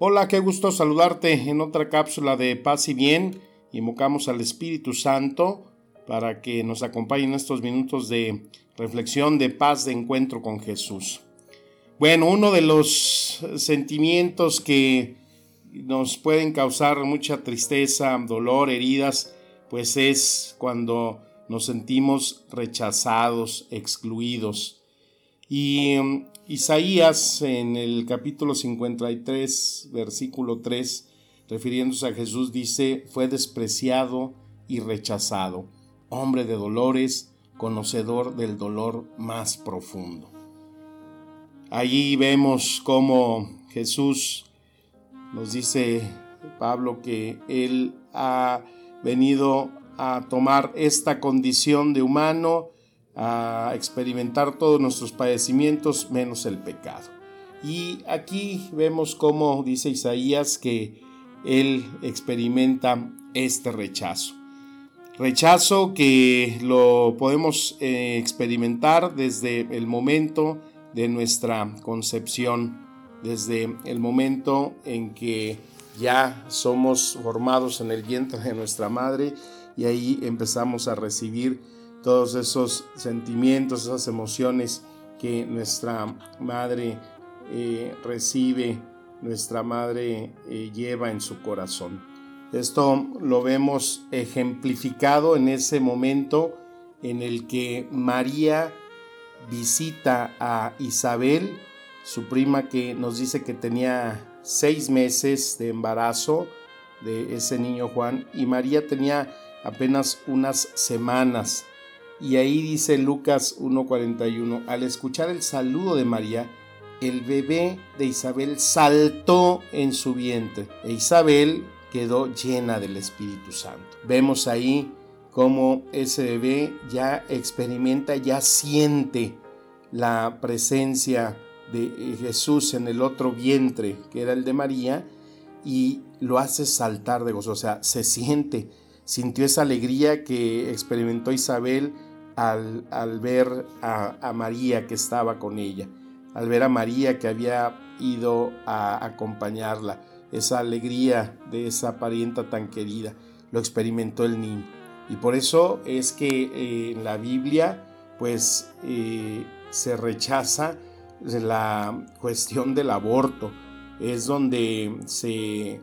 Hola, qué gusto saludarte en otra cápsula de paz y bien. Invocamos al Espíritu Santo para que nos acompañe en estos minutos de reflexión, de paz, de encuentro con Jesús. Bueno, uno de los sentimientos que nos pueden causar mucha tristeza, dolor, heridas, pues es cuando nos sentimos rechazados, excluidos. Y um, Isaías en el capítulo 53, versículo 3, refiriéndose a Jesús, dice, fue despreciado y rechazado, hombre de dolores, conocedor del dolor más profundo. Allí vemos cómo Jesús nos dice Pablo que Él ha venido a tomar esta condición de humano, a experimentar todos nuestros padecimientos menos el pecado. Y aquí vemos cómo dice Isaías que él experimenta este rechazo. Rechazo que lo podemos eh, experimentar desde el momento de nuestra concepción, desde el momento en que ya somos formados en el vientre de nuestra madre y ahí empezamos a recibir todos esos sentimientos, esas emociones que nuestra madre eh, recibe nuestra madre eh, lleva en su corazón. Esto lo vemos ejemplificado en ese momento en el que María visita a Isabel, su prima que nos dice que tenía seis meses de embarazo de ese niño Juan y María tenía apenas unas semanas. Y ahí dice Lucas 1.41, al escuchar el saludo de María, el bebé de Isabel saltó en su vientre e Isabel quedó llena del Espíritu Santo. Vemos ahí cómo ese bebé ya experimenta, ya siente la presencia de Jesús en el otro vientre, que era el de María, y lo hace saltar de gozo, o sea, se siente, sintió esa alegría que experimentó Isabel al, ver a, a María que estaba con ella al ver a María que había ido a acompañarla, esa alegría de esa parienta tan querida, lo experimentó el niño. Y por eso es que eh, en la Biblia pues eh, se rechaza la cuestión del aborto. Es donde se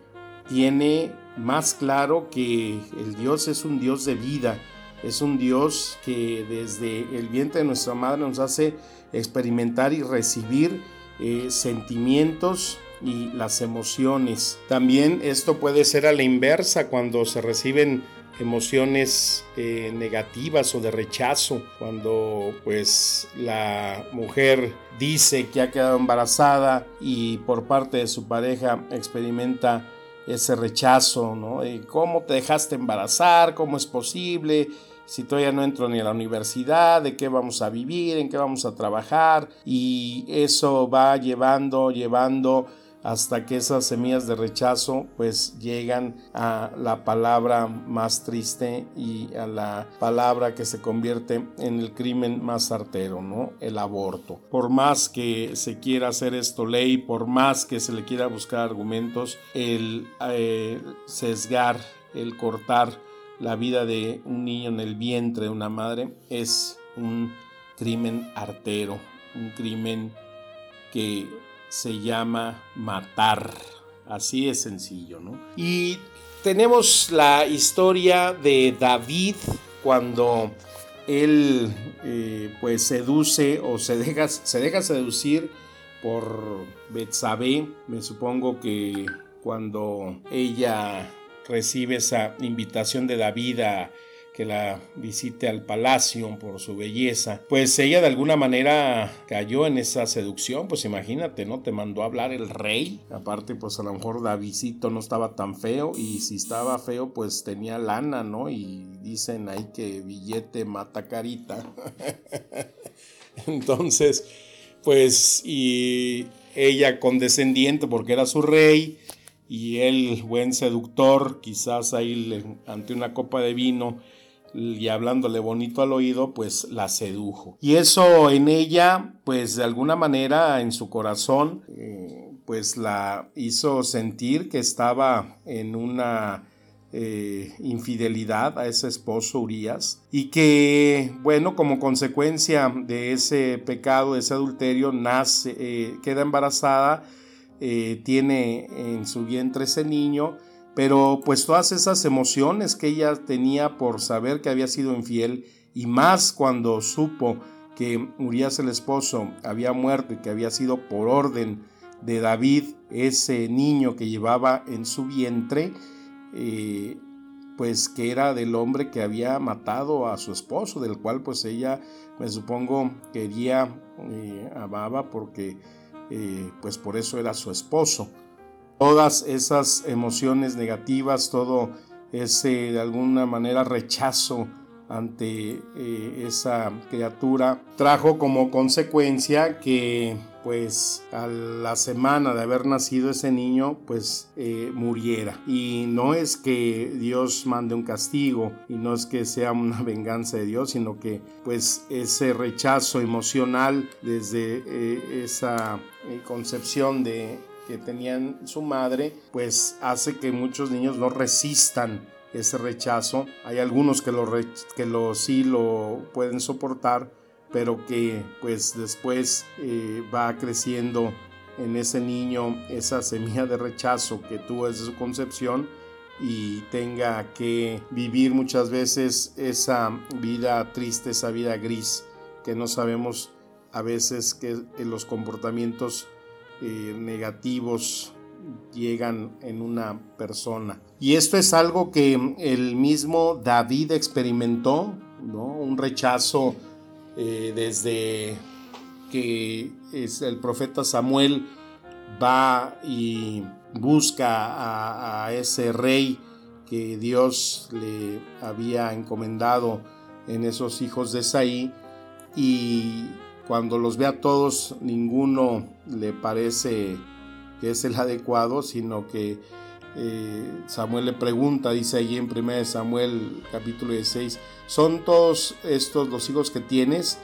tiene más claro que el Dios es un Dios de vida, es un Dios que desde el vientre de nuestra madre nos hace experimentar y recibir eh, sentimientos y las emociones. También esto puede ser a la inversa cuando se reciben emociones eh, negativas o de rechazo cuando pues la mujer dice que ha quedado embarazada y por parte de su pareja experimenta ese rechazo, ¿no? ¿Cómo te dejaste embarazar? ¿Cómo es posible? Si todavía no entro ni a la universidad, de qué vamos a vivir, en qué vamos a trabajar y eso va llevando, llevando hasta que esas semillas de rechazo pues llegan a la palabra más triste y a la palabra que se convierte en el crimen más artero, ¿no? El aborto. Por más que se quiera hacer esto ley, por más que se le quiera buscar argumentos, el eh, sesgar, el cortar la vida de un niño en el vientre de una madre es un crimen artero, un crimen que se llama matar. Así es sencillo, ¿no? Y tenemos la historia de David cuando él eh, pues seduce o se deja, se deja seducir por Betsabé. Me supongo que cuando ella recibe esa invitación de David a que la visite al palacio por su belleza, pues ella de alguna manera cayó en esa seducción, pues imagínate, ¿no? Te mandó a hablar el rey, aparte pues a lo mejor Davidito no estaba tan feo y si estaba feo pues tenía lana, ¿no? Y dicen ahí que billete mata carita. Entonces, pues y ella condescendiente porque era su rey y él buen seductor, quizás ahí ante una copa de vino y hablándole bonito al oído, pues la sedujo. Y eso en ella, pues de alguna manera en su corazón, eh, pues la hizo sentir que estaba en una eh, infidelidad a ese esposo Urias y que, bueno, como consecuencia de ese pecado, de ese adulterio, nace, eh, queda embarazada, tiene en su vientre ese niño, pero pues todas esas emociones que ella tenía por saber que había sido infiel y más cuando supo que Urias el esposo había muerto y que había sido por orden de David ese niño que llevaba en su vientre, eh, pues que era del hombre que había matado a su esposo, del cual pues ella me supongo quería, eh, amaba porque pues por eso era su esposo. Todas esas emociones negativas, todo ese de alguna manera rechazo ante eh, esa criatura trajo como consecuencia que pues a la semana de haber nacido ese niño pues eh, muriera y no es que Dios mande un castigo y no es que sea una venganza de Dios sino que pues ese rechazo emocional desde eh, esa concepción de que tenían su madre, pues hace que muchos niños no resistan ese rechazo. Hay algunos que lo, que sí lo pueden soportar, pero que pues después eh, va creciendo en ese niño esa semilla de rechazo que tuvo desde su concepción y tenga que vivir muchas veces esa vida triste, esa vida gris, que no sabemos a veces que los comportamientos eh, negativos llegan en una persona. Y esto es algo que el mismo David experimentó, ¿no? Un rechazo eh, desde que el profeta Samuel va y busca a, a, ese rey que Dios le había encomendado en esos hijos de Saí y cuando los ve a todos, ninguno le parece que es el adecuado, sino que eh, Samuel le pregunta, dice ahí en 1 Samuel capítulo 16, ¿son todos estos los hijos que tienes?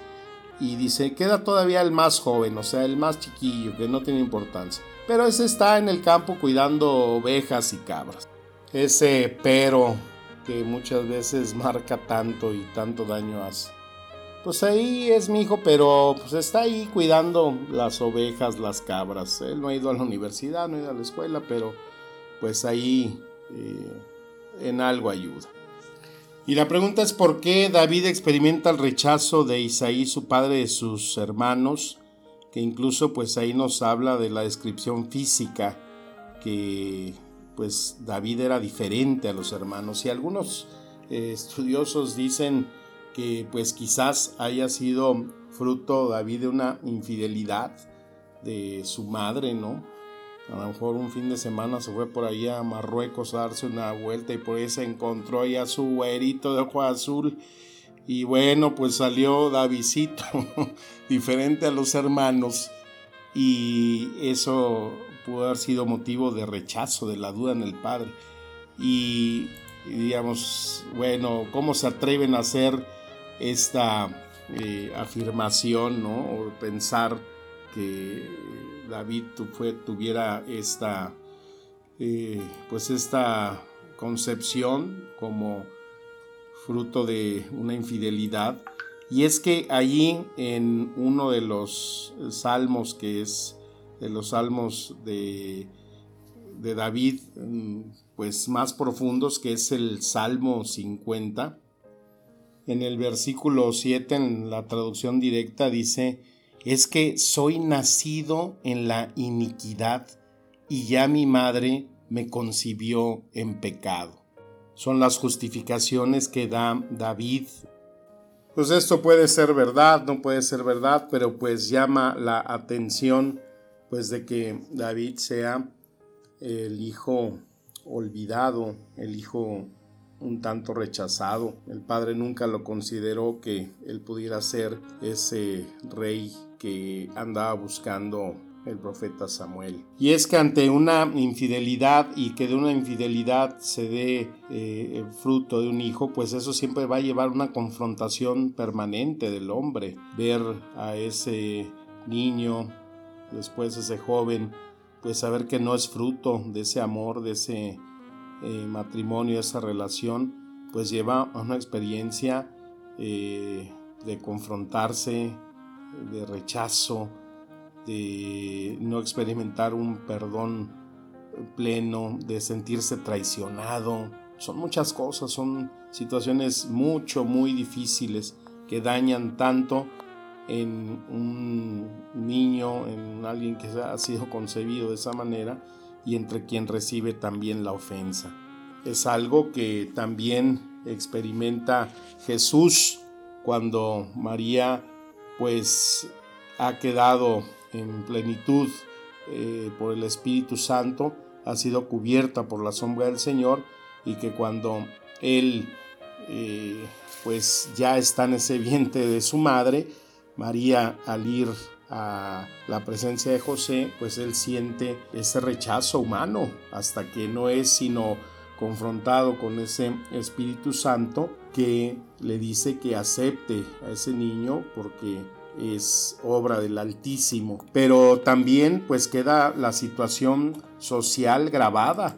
Y dice, queda todavía el más joven, o sea, el más chiquillo, que no tiene importancia. Pero ese está en el campo cuidando ovejas y cabras. Ese pero que muchas veces marca tanto y tanto daño hace pues ahí es mi hijo, pero pues está ahí cuidando las ovejas, las cabras. Él no ha ido a la universidad, no ha ido a la escuela, pero pues ahí eh, en algo ayuda. Y la pregunta es por qué David experimenta el rechazo de Isaí, su padre, de sus hermanos, que incluso pues ahí nos habla de la descripción física, que pues David era diferente a los hermanos. Y algunos eh, estudiosos dicen que pues quizás haya sido fruto David de una infidelidad de su madre, ¿no? A lo mejor un fin de semana se fue por ahí a Marruecos a darse una vuelta y por ahí se encontró ahí a su güerito de ojo azul. Y bueno, pues salió Davidito, diferente a los hermanos. Y eso pudo haber sido motivo de rechazo, de la duda en el padre. Y, y digamos, bueno, ¿cómo se atreven a hacer esta eh, afirmación, ¿no? O pensar que David tuviera esta, eh, pues esta concepción como fruto de una infidelidad. Y es que allí en uno de los salmos, que es de los salmos de, de David, mm, pues más profundos, que es el Salmo 50, en el versículo 7, en la traducción directa, dice, es que soy nacido en la iniquidad y ya mi madre me concibió en pecado. son las justificaciones que da David. Pues esto puede ser verdad, no puede ser verdad, pero pues llama la atención pues de que David sea el hijo olvidado, el hijo un tanto rechazado. El padre nunca lo consideró que él pudiera ser ese rey que andaba buscando el profeta Samuel. Y es que ante una infidelidad y que de una infidelidad se dé eh, el fruto de un hijo, pues eso siempre va a llevar una confrontación permanente del hombre. Ver a ese niño, después ese joven, pues saber que no es fruto de ese amor, de ese eh, matrimonio, esa relación, pues lleva a una experiencia eh, de confrontarse, de rechazo, de no experimentar un perdón pleno, de sentirse traicionado. Son muchas cosas, son situaciones mucho, muy difíciles que dañan tanto en un niño, en alguien que ha sido concebido de esa manera y entre quien recibe también la ofensa. Es algo que también experimenta Jesús cuando María pues ha quedado en plenitud eh, por el Espíritu Santo, ha sido cubierta por la sombra del Señor y que cuando Él eh, pues ya está en ese vientre de su madre, María al ir a la presencia de José, pues él siente ese rechazo humano hasta que no es sino confrontado con ese Espíritu Santo que le dice que acepte a ese niño porque es obra del Altísimo. Pero también pues queda la situación social grabada.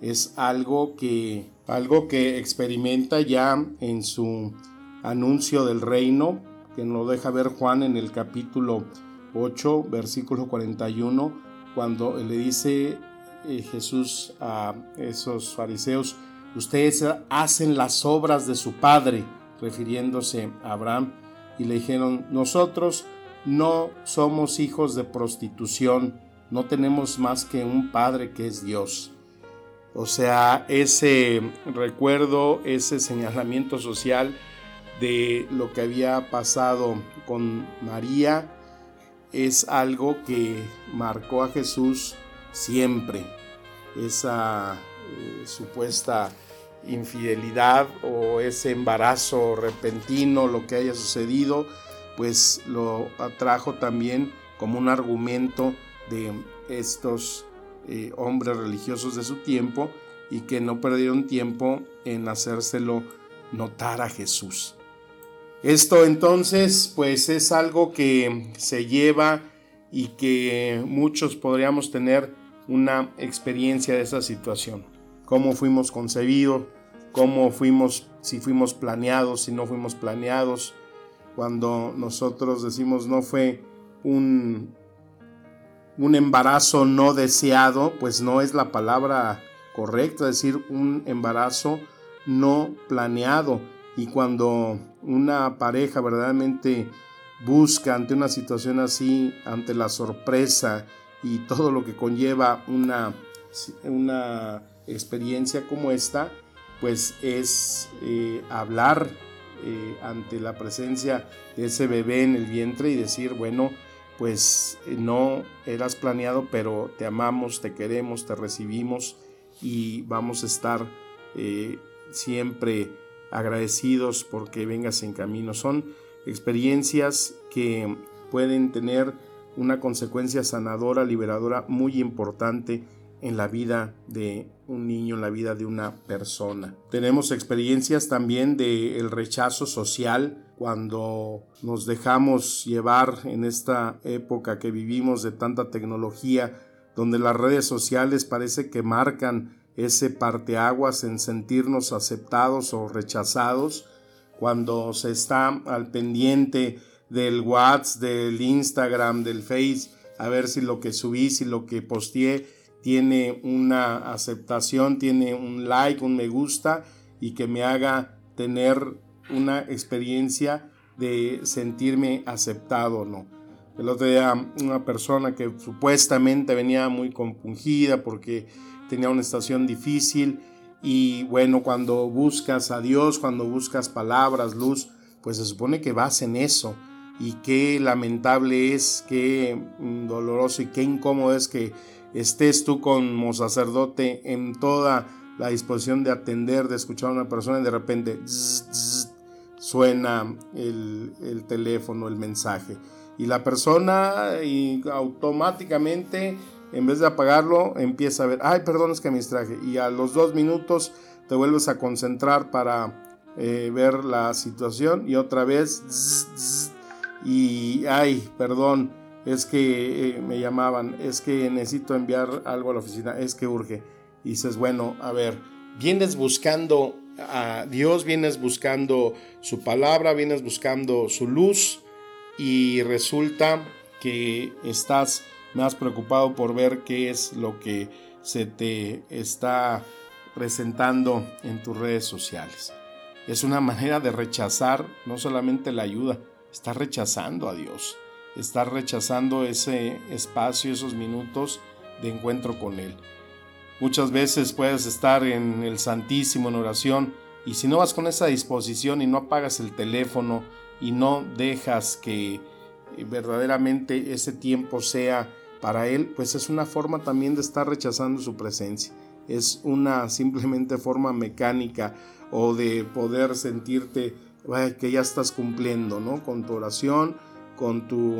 Es algo que algo que experimenta ya en su anuncio del reino, que nos deja ver Juan en el capítulo 8, versículo 41, cuando le dice eh, Jesús a esos fariseos, ustedes hacen las obras de su padre, refiriéndose a Abraham y le dijeron, nosotros no somos hijos de prostitución, no tenemos más que un Padre que es Dios. O sea, ese recuerdo, ese señalamiento social de lo que había pasado con María es algo que marcó a Jesús siempre. Esa eh, supuesta infidelidad o ese embarazo repentino, lo que haya sucedido, pues lo atrajo también como un argumento de estos eh, hombres religiosos de su tiempo y que no perdieron tiempo en hacérselo notar a Jesús. Esto entonces pues es algo que se lleva y que muchos podríamos tener una experiencia de esa situación cómo fuimos concebidos, cómo fuimos, si fuimos planeados, si no fuimos planeados. Cuando nosotros decimos no fue un, un embarazo no deseado, pues no es la palabra correcta, decir, un embarazo no planeado. Y cuando una pareja verdaderamente busca ante una situación así, ante la sorpresa y todo lo que conlleva una, una experiencia como esta, pues es eh, hablar eh, ante la presencia de ese bebé en el vientre y decir, bueno, pues eh, no eras planeado, pero te amamos, te queremos, te recibimos y vamos a estar siempre agradecidos porque vengas en camino. Son experiencias que pueden tener una consecuencia sanadora, liberadora muy importante en la vida de un niño, en la vida de una persona. Tenemos experiencias también del el rechazo social cuando nos dejamos llevar en esta época que vivimos de tanta tecnología, donde las redes sociales parece que marcan ese parteaguas en sentirnos aceptados o rechazados, cuando se está al pendiente del WhatsApp, del Instagram, del Face, a ver si lo que subí, si lo que posteé tiene una aceptación, tiene un like, un me gusta y que me haga tener una experiencia de sentirme aceptado o no. El otro día una persona que supuestamente venía muy compungida porque tenía una estación difícil Y bueno, cuando buscas a Dios, cuando buscas palabras, luz, pues se supone que vas en eso. Y qué lamentable es, qué doloroso y qué incómodo es que estés tú como sacerdote en toda la disposición de atender, de escuchar a una persona y de repente suena el, el, teléfono, el mensaje. Y la persona y automáticamente, en vez de apagarlo, empieza a ver, ay, perdón, es que me distraje. Y a los dos minutos te vuelves a concentrar para eh, ver la situación y otra vez, y ay, perdón, es que eh, me llamaban, es que necesito enviar algo a la oficina, es que urge. Y dices, bueno, a ver, vienes buscando a Dios, vienes buscando su palabra, vienes buscando su luz y resulta que estás más preocupado por ver qué es lo que se te está presentando en tus redes sociales. Es una manera de rechazar no solamente la ayuda, está rechazando a Dios, está rechazando ese espacio, esos minutos de encuentro con Él. Muchas veces puedes estar en el Santísimo en oración y si no vas con esa disposición y no apagas el teléfono y no dejas que verdaderamente ese tiempo sea para Él, pues es una forma también de estar rechazando su presencia. Es una simplemente forma mecánica o de poder sentirte que ya estás cumpliendo, ¿no? Con tu oración, con tu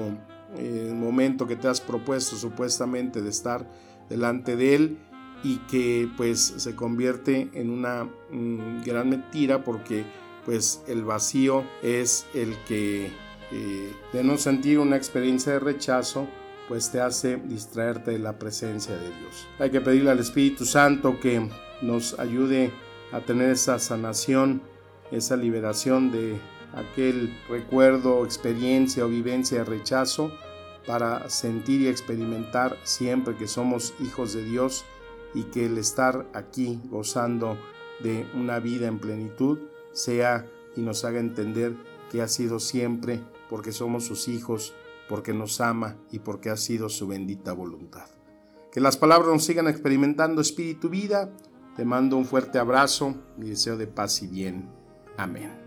eh, momento que te has propuesto supuestamente de estar delante de Él y que pues se convierte en una mm, gran mentira porque pues el vacío es el que eh, de no sentir una experiencia de rechazo pues te hace distraerte de la presencia de Dios. Hay que pedirle al Espíritu Santo que nos ayude a tener esa sanación, esa liberación de aquel recuerdo, experiencia o vivencia de rechazo para sentir y experimentar siempre que somos hijos de Dios y que el estar aquí gozando de una vida en plenitud sea y nos haga entender que ha sido siempre porque somos sus hijos, porque nos ama y porque ha sido su bendita voluntad. Que las palabras nos sigan experimentando espíritu vida te mando un fuerte abrazo y deseo de paz y bien. Amén.